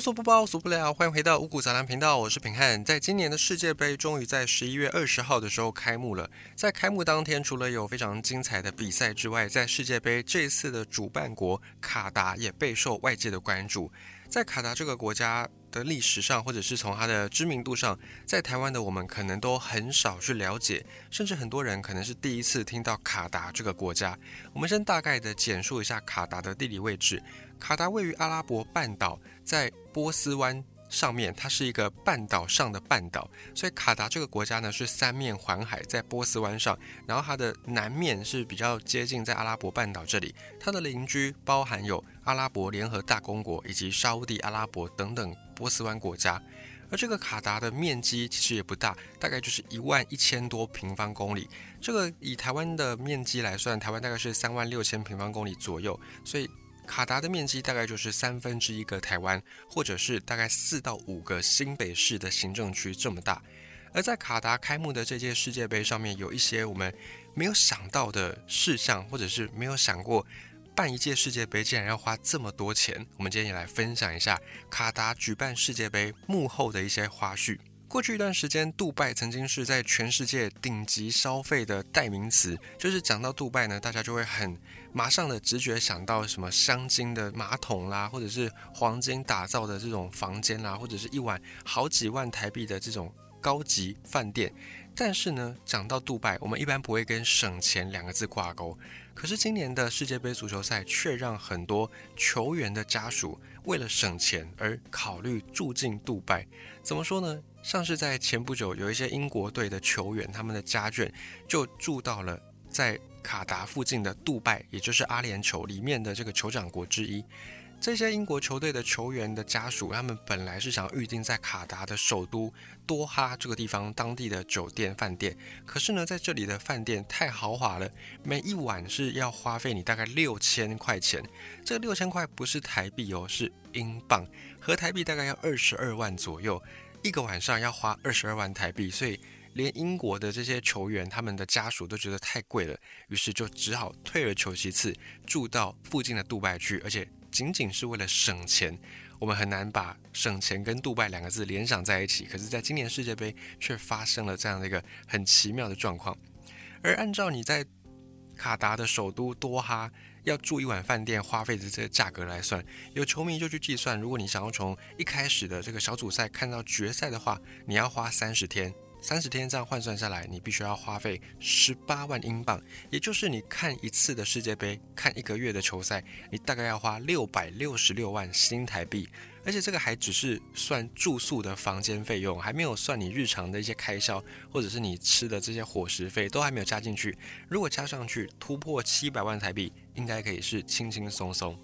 无所不包，无所不了。欢迎回到五谷杂粮频道，我是平汉。在今年的世界杯终于在十一月二十号的时候开幕了。在开幕当天，除了有非常精彩的比赛之外，在世界杯这次的主办国卡达也备受外界的关注。在卡达这个国家的历史上，或者是从它的知名度上，在台湾的我们可能都很少去了解，甚至很多人可能是第一次听到卡达这个国家。我们先大概的简述一下卡达的地理位置。卡达位于阿拉伯半岛，在波斯湾。上面它是一个半岛上的半岛，所以卡达这个国家呢是三面环海，在波斯湾上，然后它的南面是比较接近在阿拉伯半岛这里，它的邻居包含有阿拉伯联合大公国以及沙地阿拉伯等等波斯湾国家，而这个卡达的面积其实也不大，大概就是一万一千多平方公里，这个以台湾的面积来算，台湾大概是三万六千平方公里左右，所以。卡达的面积大概就是三分之一个台湾，或者是大概四到五个新北市的行政区这么大。而在卡达开幕的这届世界杯上面，有一些我们没有想到的事项，或者是没有想过办一届世界杯竟然要花这么多钱。我们今天也来分享一下卡达举办世界杯幕后的一些花絮。过去一段时间，杜拜曾经是在全世界顶级消费的代名词。就是讲到杜拜呢，大家就会很马上的直觉想到什么镶金的马桶啦，或者是黄金打造的这种房间啦，或者是一晚好几万台币的这种高级饭店。但是呢，讲到杜拜，我们一般不会跟省钱两个字挂钩。可是今年的世界杯足球赛却让很多球员的家属为了省钱而考虑住进杜拜。怎么说呢？像是在前不久，有一些英国队的球员，他们的家眷就住到了在卡达附近的杜拜，也就是阿联酋里面的这个酋长国之一。这些英国球队的球员的家属，他们本来是想预定在卡达的首都多哈这个地方当地的酒店饭店，可是呢，在这里的饭店太豪华了，每一晚是要花费你大概六千块钱。这六千块不是台币哦，是英镑，合台币大概要二十二万左右。一个晚上要花二十二万台币，所以连英国的这些球员他们的家属都觉得太贵了，于是就只好退而求其次，住到附近的杜拜去，而且仅仅是为了省钱。我们很难把省钱跟杜拜两个字联想在一起，可是，在今年世界杯却发生了这样的一个很奇妙的状况。而按照你在卡达的首都多哈。要住一晚饭店花费的这个价格来算，有球迷就去计算，如果你想要从一开始的这个小组赛看到决赛的话，你要花三十天，三十天这样换算下来，你必须要花费十八万英镑，也就是你看一次的世界杯，看一个月的球赛，你大概要花六百六十六万新台币。而且这个还只是算住宿的房间费用，还没有算你日常的一些开销，或者是你吃的这些伙食费都还没有加进去。如果加上去突破七百万台币，应该可以是轻轻松松。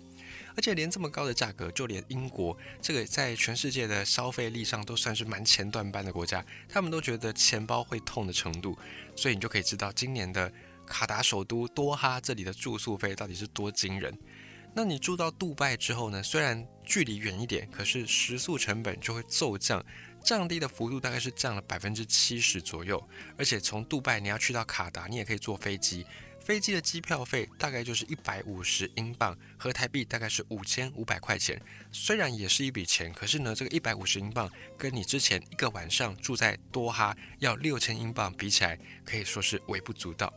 而且连这么高的价格，就连英国这个在全世界的消费力上都算是蛮前段班的国家，他们都觉得钱包会痛的程度。所以你就可以知道今年的卡达首都多哈这里的住宿费到底是多惊人。那你住到杜拜之后呢？虽然距离远一点，可是食宿成本就会骤降，降低的幅度大概是降了百分之七十左右。而且从杜拜你要去到卡达，你也可以坐飞机，飞机的机票费大概就是一百五十英镑，合台币大概是五千五百块钱。虽然也是一笔钱，可是呢，这个一百五十英镑跟你之前一个晚上住在多哈要六千英镑比起来，可以说是微不足道。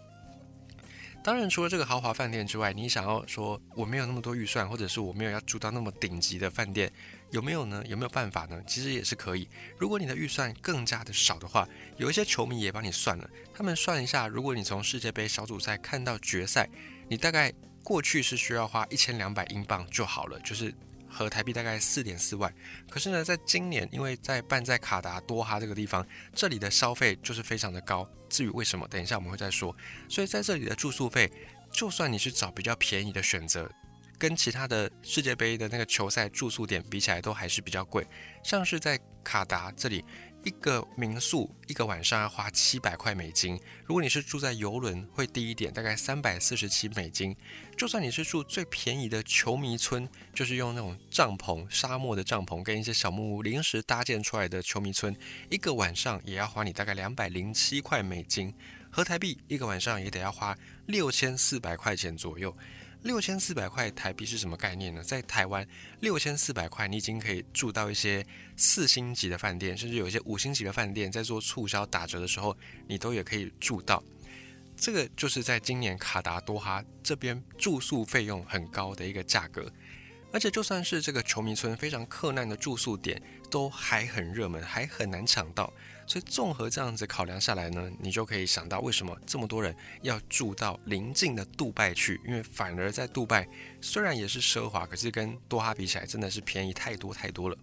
当然，除了这个豪华饭店之外，你想要说我没有那么多预算，或者是我没有要住到那么顶级的饭店，有没有呢？有没有办法呢？其实也是可以。如果你的预算更加的少的话，有一些球迷也帮你算了，他们算一下，如果你从世界杯小组赛看到决赛，你大概过去是需要花一千两百英镑就好了，就是。和台币大概四点四万，可是呢，在今年，因为在办在卡达多哈这个地方，这里的消费就是非常的高。至于为什么，等一下我们会再说。所以在这里的住宿费，就算你是找比较便宜的选择，跟其他的世界杯的那个球赛住宿点比起来，都还是比较贵。像是在卡达这里。一个民宿一个晚上要花七百块美金，如果你是住在游轮会低一点，大概三百四十七美金。就算你是住最便宜的球迷村，就是用那种帐篷、沙漠的帐篷跟一些小木屋临时搭建出来的球迷村，一个晚上也要花你大概两百零七块美金，合台币一个晚上也得要花六千四百块钱左右。六千四百块台币是什么概念呢？在台湾，六千四百块你已经可以住到一些四星级的饭店，甚至有一些五星级的饭店，在做促销打折的时候，你都也可以住到。这个就是在今年卡达多哈这边住宿费用很高的一个价格，而且就算是这个球迷村非常困难的住宿点，都还很热门，还很难抢到。所以综合这样子考量下来呢，你就可以想到为什么这么多人要住到邻近的杜拜去，因为反而在杜拜虽然也是奢华，可是跟多哈比起来真的是便宜太多太多了。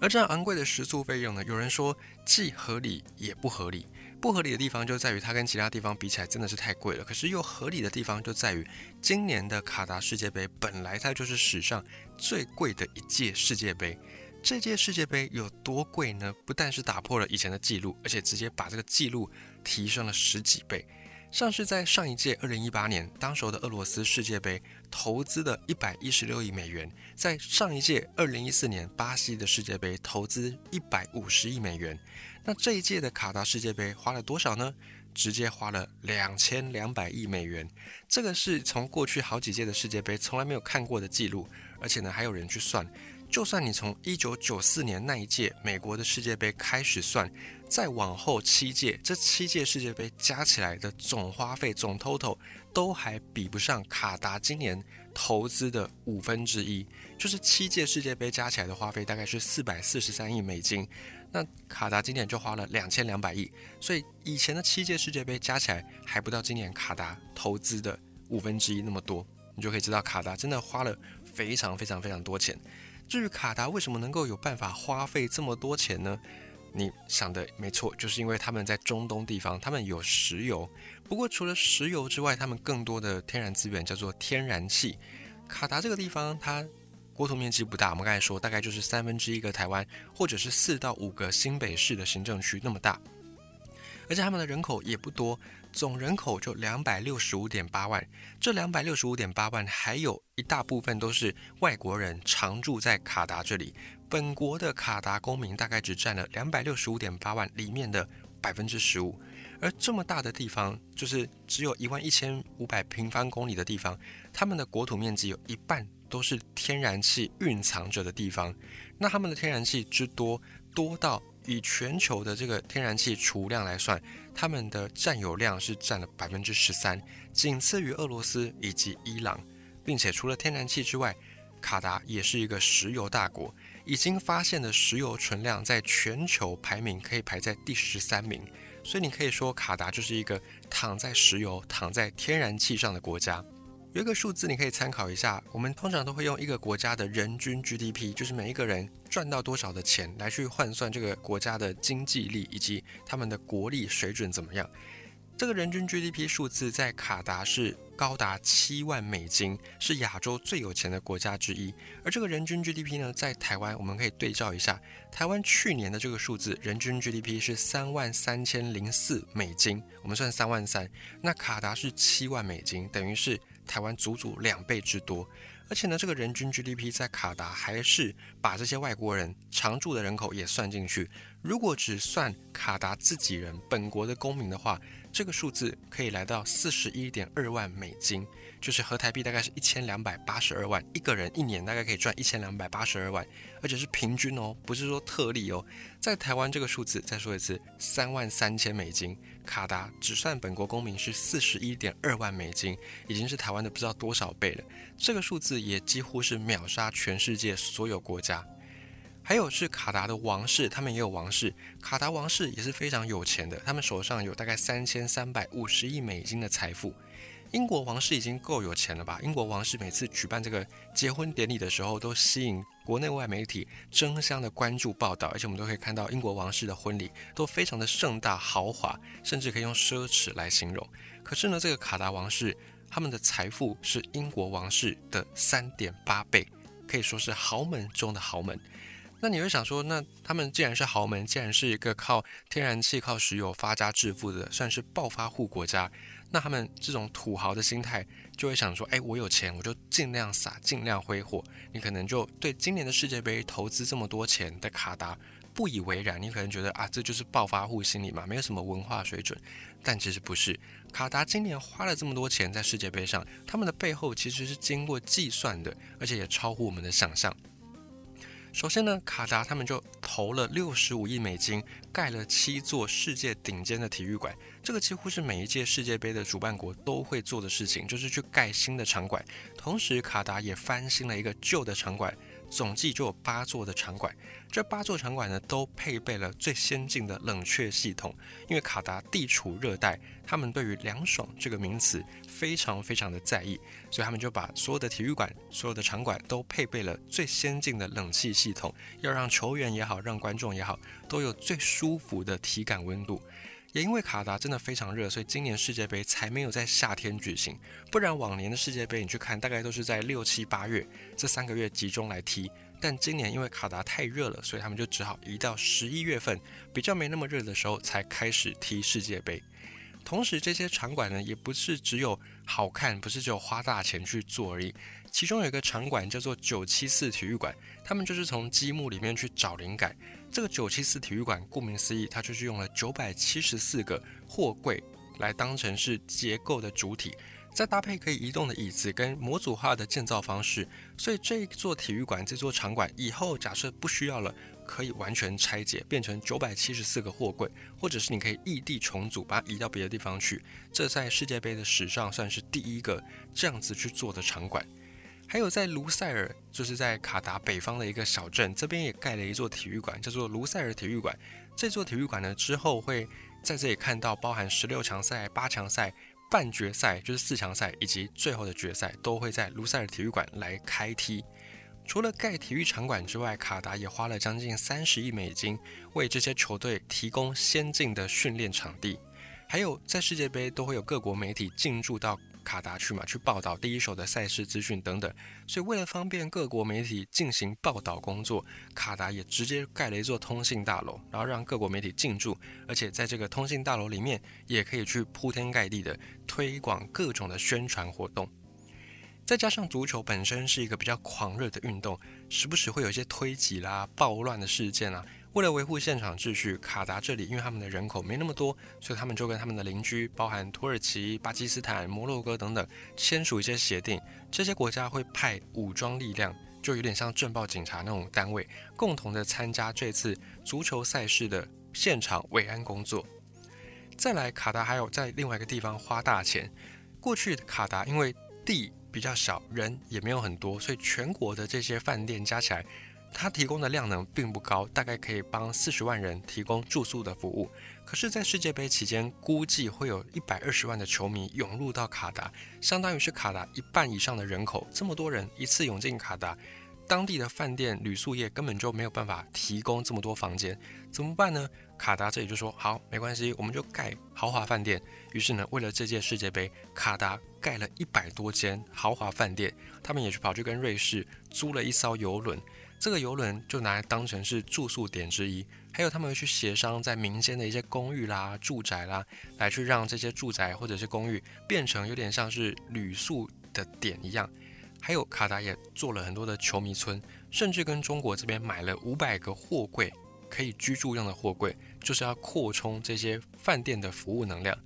而这样昂贵的食宿费用呢，有人说既合理也不合理。不合理的地方就在于它跟其他地方比起来真的是太贵了，可是又合理的地方就在于今年的卡达世界杯本来它就是史上最贵的一届世界杯。这届世界杯有多贵呢？不但是打破了以前的记录，而且直接把这个记录提升了十几倍。像是在上一届二零一八年，当时的俄罗斯世界杯投资的一百一十六亿美元，在上一届二零一四年巴西的世界杯投资一百五十亿美元。那这一届的卡达世界杯花了多少呢？直接花了两千两百亿美元。这个是从过去好几届的世界杯从来没有看过的记录，而且呢，还有人去算。就算你从一九九四年那一届美国的世界杯开始算，再往后七届，这七届世界杯加起来的总花费总 total 都还比不上卡达今年投资的五分之一。就是七届世界杯加起来的花费大概是四百四十三亿美金，那卡达今年就花了两千两百亿，所以以前的七届世界杯加起来还不到今年卡达投资的五分之一那么多，你就可以知道卡达真的花了非常非常非常多钱。至于卡达为什么能够有办法花费这么多钱呢？你想的没错，就是因为他们在中东地方，他们有石油。不过除了石油之外，他们更多的天然资源叫做天然气。卡达这个地方，它国土面积不大，我们刚才说大概就是三分之一个台湾，或者是四到五个新北市的行政区那么大。而且他们的人口也不多。总人口就两百六十五点八万，这两百六十五点八万还有一大部分都是外国人常住在卡达这里，本国的卡达公民大概只占了两百六十五点八万里面的百分之十五，而这么大的地方，就是只有一万一千五百平方公里的地方，他们的国土面积有一半都是天然气蕴藏着的地方，那他们的天然气之多，多到。以全球的这个天然气储量来算，他们的占有量是占了百分之十三，仅次于俄罗斯以及伊朗，并且除了天然气之外，卡达也是一个石油大国，已经发现的石油存量在全球排名可以排在第十三名，所以你可以说卡达就是一个躺在石油、躺在天然气上的国家。有一个数字你可以参考一下，我们通常都会用一个国家的人均 GDP，就是每一个人赚到多少的钱来去换算这个国家的经济力以及他们的国力水准怎么样。这个人均 GDP 数字在卡达是高达七万美金，是亚洲最有钱的国家之一。而这个人均 GDP 呢，在台湾我们可以对照一下，台湾去年的这个数字人均 GDP 是三万三千零四美金，我们算三万三，那卡达是七万美金，等于是。台湾足足两倍之多，而且呢，这个人均 GDP 在卡达还是把这些外国人常住的人口也算进去。如果只算卡达自己人本国的公民的话，这个数字可以来到四十一点二万美金。就是合台币大概是一千两百八十二万，一个人一年大概可以赚一千两百八十二万，而且是平均哦，不是说特例哦。在台湾这个数字，再说一次，三万三千美金，卡达只算本国公民是四十一点二万美金，已经是台湾的不知道多少倍了。这个数字也几乎是秒杀全世界所有国家。还有是卡达的王室，他们也有王室，卡达王室也是非常有钱的，他们手上有大概三千三百五十亿美金的财富。英国王室已经够有钱了吧？英国王室每次举办这个结婚典礼的时候，都吸引国内外媒体争相的关注报道，而且我们都可以看到英国王室的婚礼都非常的盛大豪华，甚至可以用奢侈来形容。可是呢，这个卡达王室他们的财富是英国王室的三点八倍，可以说是豪门中的豪门。那你会想说，那他们既然是豪门，既然是一个靠天然气、靠石油发家致富的，算是暴发户国家。那他们这种土豪的心态，就会想说：哎，我有钱，我就尽量撒，尽量挥霍。你可能就对今年的世界杯投资这么多钱的卡达不以为然，你可能觉得啊，这就是暴发户心理嘛，没有什么文化水准。但其实不是，卡达今年花了这么多钱在世界杯上，他们的背后其实是经过计算的，而且也超乎我们的想象。首先呢，卡达他们就投了六十五亿美金，盖了七座世界顶尖的体育馆。这个几乎是每一届世界杯的主办国都会做的事情，就是去盖新的场馆。同时，卡达也翻新了一个旧的场馆。总计就有八座的场馆，这八座场馆呢都配备了最先进的冷却系统。因为卡达地处热带，他们对于凉爽这个名词非常非常的在意，所以他们就把所有的体育馆、所有的场馆都配备了最先进的冷气系统，要让球员也好，让观众也好，都有最舒服的体感温度。也因为卡达真的非常热，所以今年世界杯才没有在夏天举行。不然往年的世界杯你去看，大概都是在六七八月这三个月集中来踢。但今年因为卡达太热了，所以他们就只好移到十一月份比较没那么热的时候才开始踢世界杯。同时，这些场馆呢也不是只有好看，不是只有花大钱去做而已。其中有一个场馆叫做九七四体育馆，他们就是从积木里面去找灵感。这个九七四体育馆，顾名思义，它就是用了九百七十四个货柜来当成是结构的主体，再搭配可以移动的椅子跟模组化的建造方式，所以这一座体育馆、这座场馆以后假设不需要了，可以完全拆解变成九百七十四个货柜，或者是你可以异地重组，把它移到别的地方去。这在世界杯的史上算是第一个这样子去做的场馆。还有在卢塞尔，就是在卡达北方的一个小镇，这边也盖了一座体育馆，叫做卢塞尔体育馆。这座体育馆呢，之后会在这里看到包含十六强赛、八强赛、半决赛，就是四强赛以及最后的决赛，都会在卢塞尔体育馆来开踢。除了盖体育场馆之外，卡达也花了将近三十亿美金，为这些球队提供先进的训练场地。还有在世界杯都会有各国媒体进驻到。卡达去嘛，去报道第一手的赛事资讯等等，所以为了方便各国媒体进行报道工作，卡达也直接盖了一座通信大楼，然后让各国媒体进驻，而且在这个通信大楼里面也可以去铺天盖地的推广各种的宣传活动。再加上足球本身是一个比较狂热的运动，时不时会有一些推挤啦、暴乱的事件啊。为了维护现场秩序，卡达这里因为他们的人口没那么多，所以他们就跟他们的邻居，包含土耳其、巴基斯坦、摩洛哥等等，签署一些协定。这些国家会派武装力量，就有点像政报警察那种单位，共同的参加这次足球赛事的现场维安工作。再来，卡达还有在另外一个地方花大钱。过去卡达因为地比较小，人也没有很多，所以全国的这些饭店加起来。它提供的量能并不高，大概可以帮四十万人提供住宿的服务。可是，在世界杯期间，估计会有一百二十万的球迷涌入到卡达，相当于是卡达一半以上的人口。这么多人一次涌进卡达，当地的饭店、旅宿业根本就没有办法提供这么多房间，怎么办呢？卡达这里就说：“好，没关系，我们就盖豪华饭店。”于是呢，为了这届世界杯，卡达盖了一百多间豪华饭店，他们也去跑去跟瑞士租了一艘游轮。这个游轮就拿来当成是住宿点之一，还有他们会去协商在民间的一些公寓啦、住宅啦，来去让这些住宅或者是公寓变成有点像是旅宿的点一样。还有卡达也做了很多的球迷村，甚至跟中国这边买了五百个货柜，可以居住用的货柜，就是要扩充这些饭店的服务能量。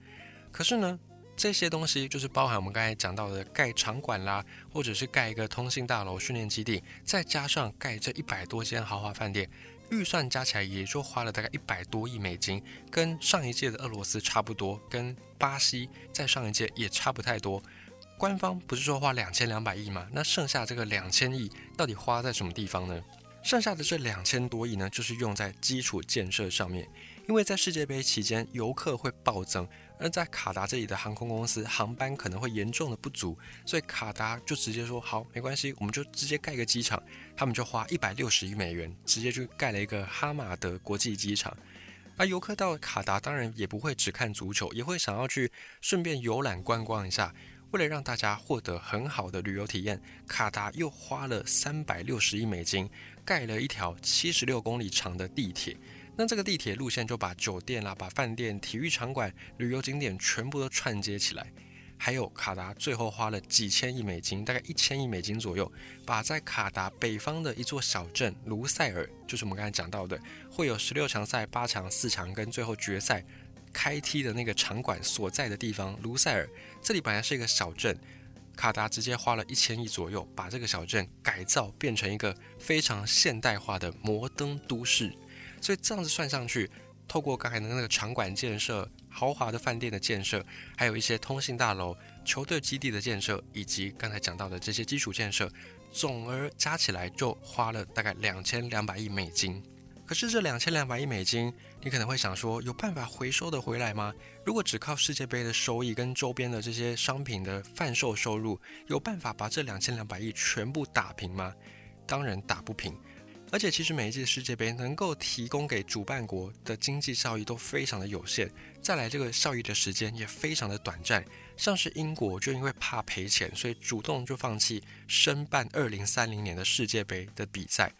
可是呢？这些东西就是包含我们刚才讲到的盖场馆啦，或者是盖一个通信大楼、训练基地，再加上盖这一百多间豪华饭店，预算加起来也就花了大概一百多亿美金，跟上一届的俄罗斯差不多，跟巴西在上一届也差不太多。官方不是说花两千两百亿吗？那剩下这个两千亿到底花在什么地方呢？剩下的这两千多亿呢，就是用在基础建设上面，因为在世界杯期间游客会暴增。而在卡达这里的航空公司航班可能会严重的不足，所以卡达就直接说好，没关系，我们就直接盖一个机场。他们就花一百六十亿美元，直接去盖了一个哈马德国际机场。而游客到卡达当然也不会只看足球，也会想要去顺便游览观光一下。为了让大家获得很好的旅游体验，卡达又花了三百六十亿美金，盖了一条七十六公里长的地铁。那这个地铁路线就把酒店啦、把饭店、体育场馆、旅游景点全部都串接起来。还有卡达最后花了几千亿美金，大概一千亿美金左右，把在卡达北方的一座小镇卢塞尔，就是我们刚才讲到的，会有十六强赛、八强、四强跟最后决赛开踢的那个场馆所在的地方，卢塞尔这里本来是一个小镇，卡达直接花了一千亿左右，把这个小镇改造变成一个非常现代化的摩登都市，所以这样子算上去。透过刚才的那个场馆建设、豪华的饭店的建设，还有一些通信大楼、球队基地的建设，以及刚才讲到的这些基础建设，总而加起来就花了大概两千两百亿美金。可是这两千两百亿美金，你可能会想说，有办法回收的回来吗？如果只靠世界杯的收益跟周边的这些商品的贩售收入，有办法把这两千两百亿全部打平吗？当然打不平。而且，其实每一届世界杯能够提供给主办国的经济效益都非常的有限，再来这个效益的时间也非常的短暂。像是英国就因为怕赔钱，所以主动就放弃申办二零三零年的世界杯的比赛。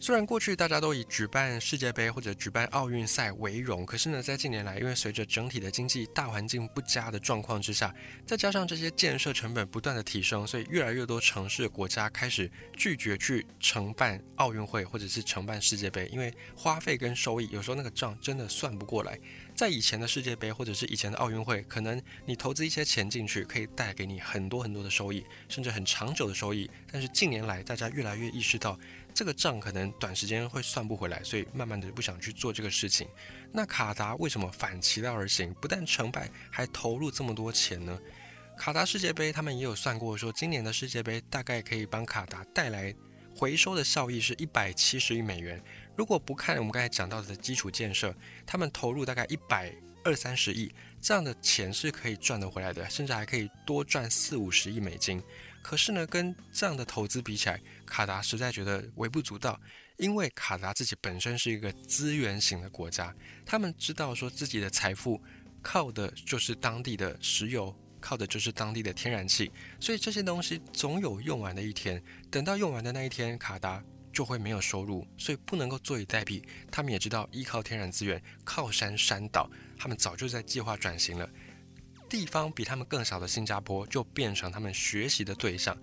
虽然过去大家都以举办世界杯或者举办奥运赛为荣，可是呢，在近年来，因为随着整体的经济大环境不佳的状况之下，再加上这些建设成本不断的提升，所以越来越多城市国家开始拒绝去承办奥运会或者是承办世界杯，因为花费跟收益有时候那个账真的算不过来。在以前的世界杯或者是以前的奥运会，可能你投资一些钱进去，可以带给你很多很多的收益，甚至很长久的收益。但是近年来，大家越来越意识到。这个账可能短时间会算不回来，所以慢慢的不想去做这个事情。那卡达为什么反其道而行，不但成败，还投入这么多钱呢？卡达世界杯他们也有算过，说今年的世界杯大概可以帮卡达带来回收的效益是一百七十亿美元。如果不看我们刚才讲到的基础建设，他们投入大概一百二三十亿，这样的钱是可以赚得回来的，甚至还可以多赚四五十亿美金。可是呢，跟这样的投资比起来，卡达实在觉得微不足道，因为卡达自己本身是一个资源型的国家，他们知道说自己的财富靠的就是当地的石油，靠的就是当地的天然气，所以这些东西总有用完的一天。等到用完的那一天，卡达就会没有收入，所以不能够坐以待毙。他们也知道依靠天然资源靠山山倒，他们早就在计划转型了。地方比他们更小的新加坡就变成他们学习的对象。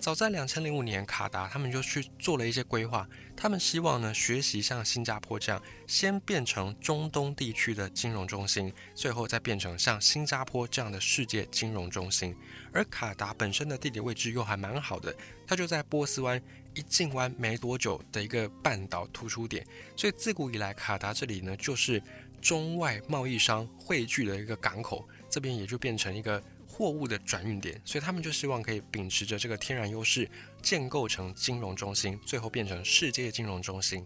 早在两千零五年，卡达他们就去做了一些规划，他们希望呢学习像新加坡这样，先变成中东地区的金融中心，最后再变成像新加坡这样的世界金融中心。而卡达本身的地理位置又还蛮好的，它就在波斯湾一进湾没多久的一个半岛突出点，所以自古以来，卡达这里呢就是中外贸易商汇聚的一个港口。这边也就变成一个货物的转运点，所以他们就希望可以秉持着这个天然优势，建构成金融中心，最后变成世界金融中心。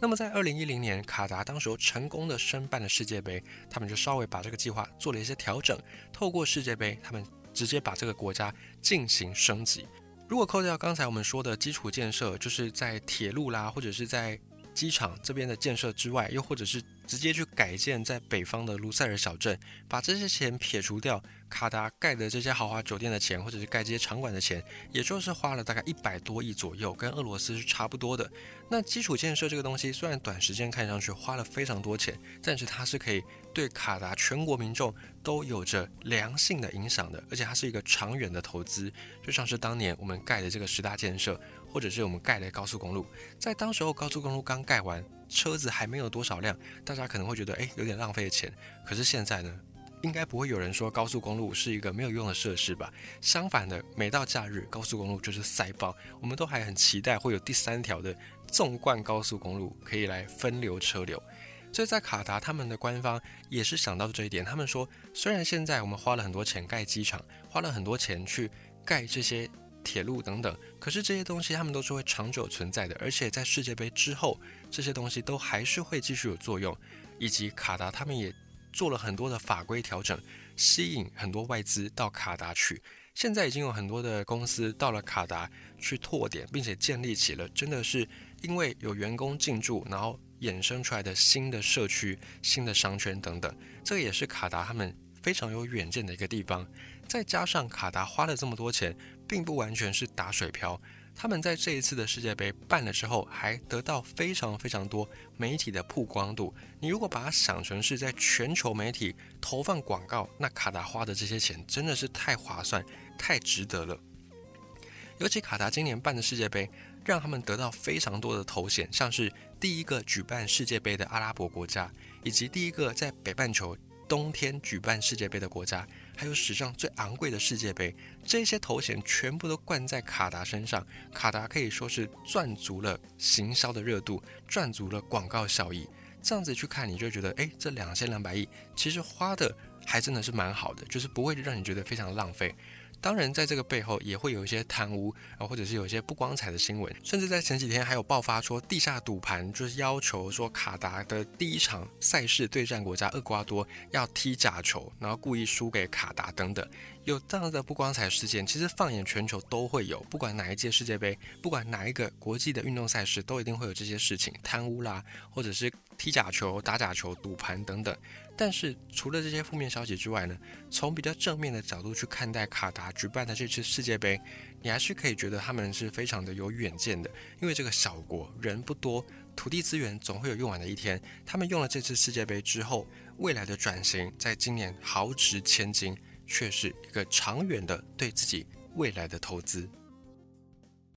那么在二零一零年，卡达当时成功的申办了世界杯，他们就稍微把这个计划做了一些调整，透过世界杯，他们直接把这个国家进行升级。如果扣掉刚才我们说的基础建设，就是在铁路啦，或者是在机场这边的建设之外，又或者是直接去改建在北方的卢塞尔小镇，把这些钱撇除掉，卡达盖的这些豪华酒店的钱，或者是盖这些场馆的钱，也就是花了大概一百多亿左右，跟俄罗斯是差不多的。那基础建设这个东西，虽然短时间看上去花了非常多钱，但是它是可以对卡达全国民众都有着良性的影响的，而且它是一个长远的投资，就像是当年我们盖的这个十大建设。或者是我们盖的高速公路，在当时候高速公路刚盖完，车子还没有多少辆，大家可能会觉得诶有点浪费钱。可是现在呢，应该不会有人说高速公路是一个没有用的设施吧？相反的，每到假日，高速公路就是塞爆，我们都还很期待会有第三条的纵贯高速公路可以来分流车流。所以在卡达，他们的官方也是想到这一点，他们说，虽然现在我们花了很多钱盖机场，花了很多钱去盖这些。铁路等等，可是这些东西他们都是会长久存在的，而且在世界杯之后，这些东西都还是会继续有作用。以及卡达他们也做了很多的法规调整，吸引很多外资到卡达去。现在已经有很多的公司到了卡达去拓点，并且建立起了真的是因为有员工进驻，然后衍生出来的新的社区、新的商圈等等。这个也是卡达他们非常有远见的一个地方。再加上卡达花了这么多钱。并不完全是打水漂，他们在这一次的世界杯办了之后，还得到非常非常多媒体的曝光度。你如果把它想成是在全球媒体投放广告，那卡达花的这些钱真的是太划算、太值得了。尤其卡达今年办的世界杯，让他们得到非常多的头衔，像是第一个举办世界杯的阿拉伯国家，以及第一个在北半球冬天举办世界杯的国家。还有史上最昂贵的世界杯，这些头衔全部都冠在卡达身上。卡达可以说是赚足了行销的热度，赚足了广告效益。这样子去看，你就觉得，哎，这两千两百亿其实花的还真的是蛮好的，就是不会让你觉得非常浪费。当然，在这个背后也会有一些贪污啊，或者是有一些不光彩的新闻，甚至在前几天还有爆发说地下赌盘，就是要求说卡达的第一场赛事对战国家厄瓜多要踢假球，然后故意输给卡达等等，有这样的不光彩事件，其实放眼全球都会有，不管哪一届世界杯，不管哪一个国际的运动赛事，都一定会有这些事情，贪污啦，或者是踢假球、打假球、赌盘等等。但是除了这些负面消息之外呢，从比较正面的角度去看待卡达举办的这次世界杯，你还是可以觉得他们是非常的有远见的。因为这个小国人不多，土地资源总会有用完的一天。他们用了这次世界杯之后，未来的转型在今年豪值千金，却是一个长远的对自己未来的投资。